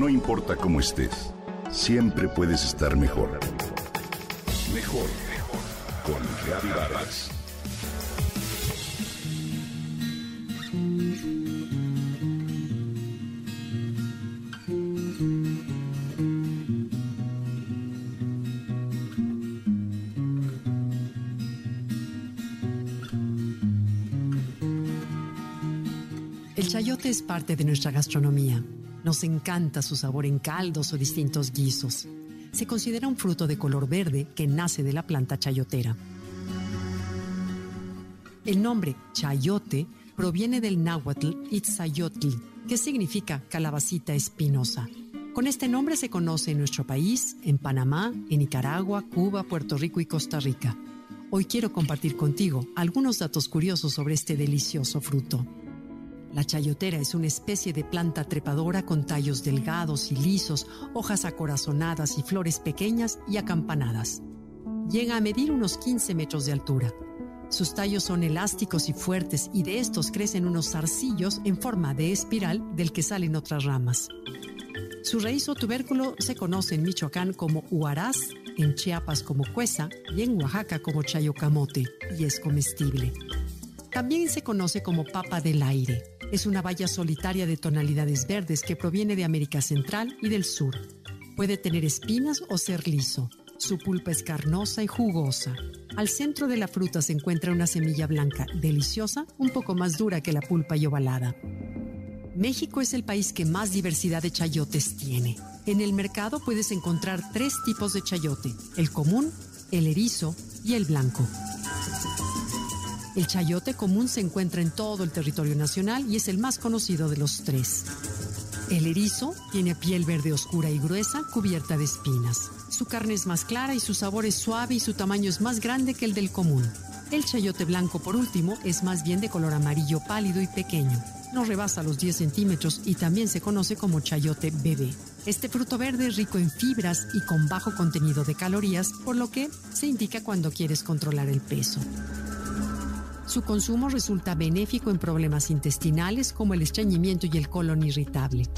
No importa cómo estés, siempre puedes estar mejor. Mejor, mejor. Con Vargas. El chayote es parte de nuestra gastronomía. Nos encanta su sabor en caldos o distintos guisos. Se considera un fruto de color verde que nace de la planta chayotera. El nombre chayote proviene del náhuatl itzayotl, que significa calabacita espinosa. Con este nombre se conoce en nuestro país, en Panamá, en Nicaragua, Cuba, Puerto Rico y Costa Rica. Hoy quiero compartir contigo algunos datos curiosos sobre este delicioso fruto. La chayotera es una especie de planta trepadora con tallos delgados y lisos, hojas acorazonadas y flores pequeñas y acampanadas. Llega a medir unos 15 metros de altura. Sus tallos son elásticos y fuertes y de estos crecen unos zarcillos en forma de espiral del que salen otras ramas. Su raíz o tubérculo se conoce en Michoacán como huaraz, en Chiapas como cuesa y en Oaxaca como chayocamote y es comestible. También se conoce como papa del aire. Es una baya solitaria de tonalidades verdes que proviene de América Central y del Sur. Puede tener espinas o ser liso. Su pulpa es carnosa y jugosa. Al centro de la fruta se encuentra una semilla blanca, deliciosa, un poco más dura que la pulpa y ovalada. México es el país que más diversidad de chayotes tiene. En el mercado puedes encontrar tres tipos de chayote, el común, el erizo y el blanco. El chayote común se encuentra en todo el territorio nacional y es el más conocido de los tres. El erizo tiene piel verde oscura y gruesa cubierta de espinas. Su carne es más clara y su sabor es suave y su tamaño es más grande que el del común. El chayote blanco, por último, es más bien de color amarillo pálido y pequeño. No rebasa los 10 centímetros y también se conoce como chayote bebé. Este fruto verde es rico en fibras y con bajo contenido de calorías, por lo que se indica cuando quieres controlar el peso. Su consumo resulta benéfico en problemas intestinales como el estreñimiento y el colon irritable.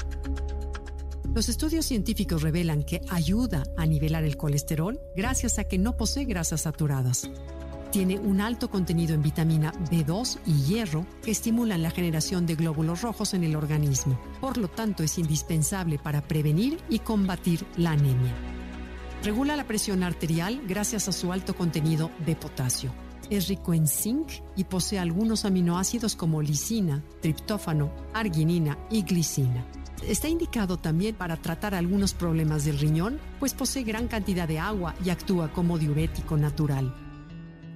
Los estudios científicos revelan que ayuda a nivelar el colesterol gracias a que no posee grasas saturadas. Tiene un alto contenido en vitamina B2 y hierro que estimulan la generación de glóbulos rojos en el organismo. Por lo tanto, es indispensable para prevenir y combatir la anemia. Regula la presión arterial gracias a su alto contenido de potasio. Es rico en zinc y posee algunos aminoácidos como lisina, triptófano, arginina y glicina. Está indicado también para tratar algunos problemas del riñón, pues posee gran cantidad de agua y actúa como diurético natural.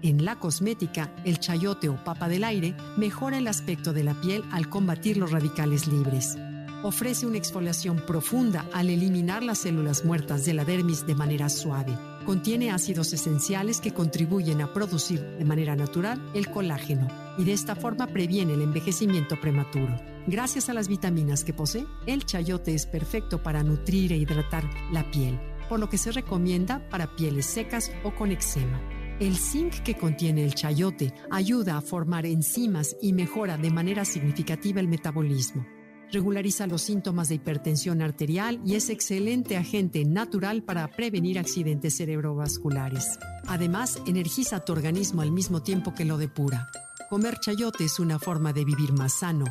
En la cosmética, el chayote o papa del aire mejora el aspecto de la piel al combatir los radicales libres. Ofrece una exfoliación profunda al eliminar las células muertas de la dermis de manera suave. Contiene ácidos esenciales que contribuyen a producir de manera natural el colágeno y de esta forma previene el envejecimiento prematuro. Gracias a las vitaminas que posee, el chayote es perfecto para nutrir e hidratar la piel, por lo que se recomienda para pieles secas o con eczema. El zinc que contiene el chayote ayuda a formar enzimas y mejora de manera significativa el metabolismo. Regulariza los síntomas de hipertensión arterial y es excelente agente natural para prevenir accidentes cerebrovasculares. Además, energiza tu organismo al mismo tiempo que lo depura. Comer chayote es una forma de vivir más sano,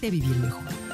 de vivir mejor.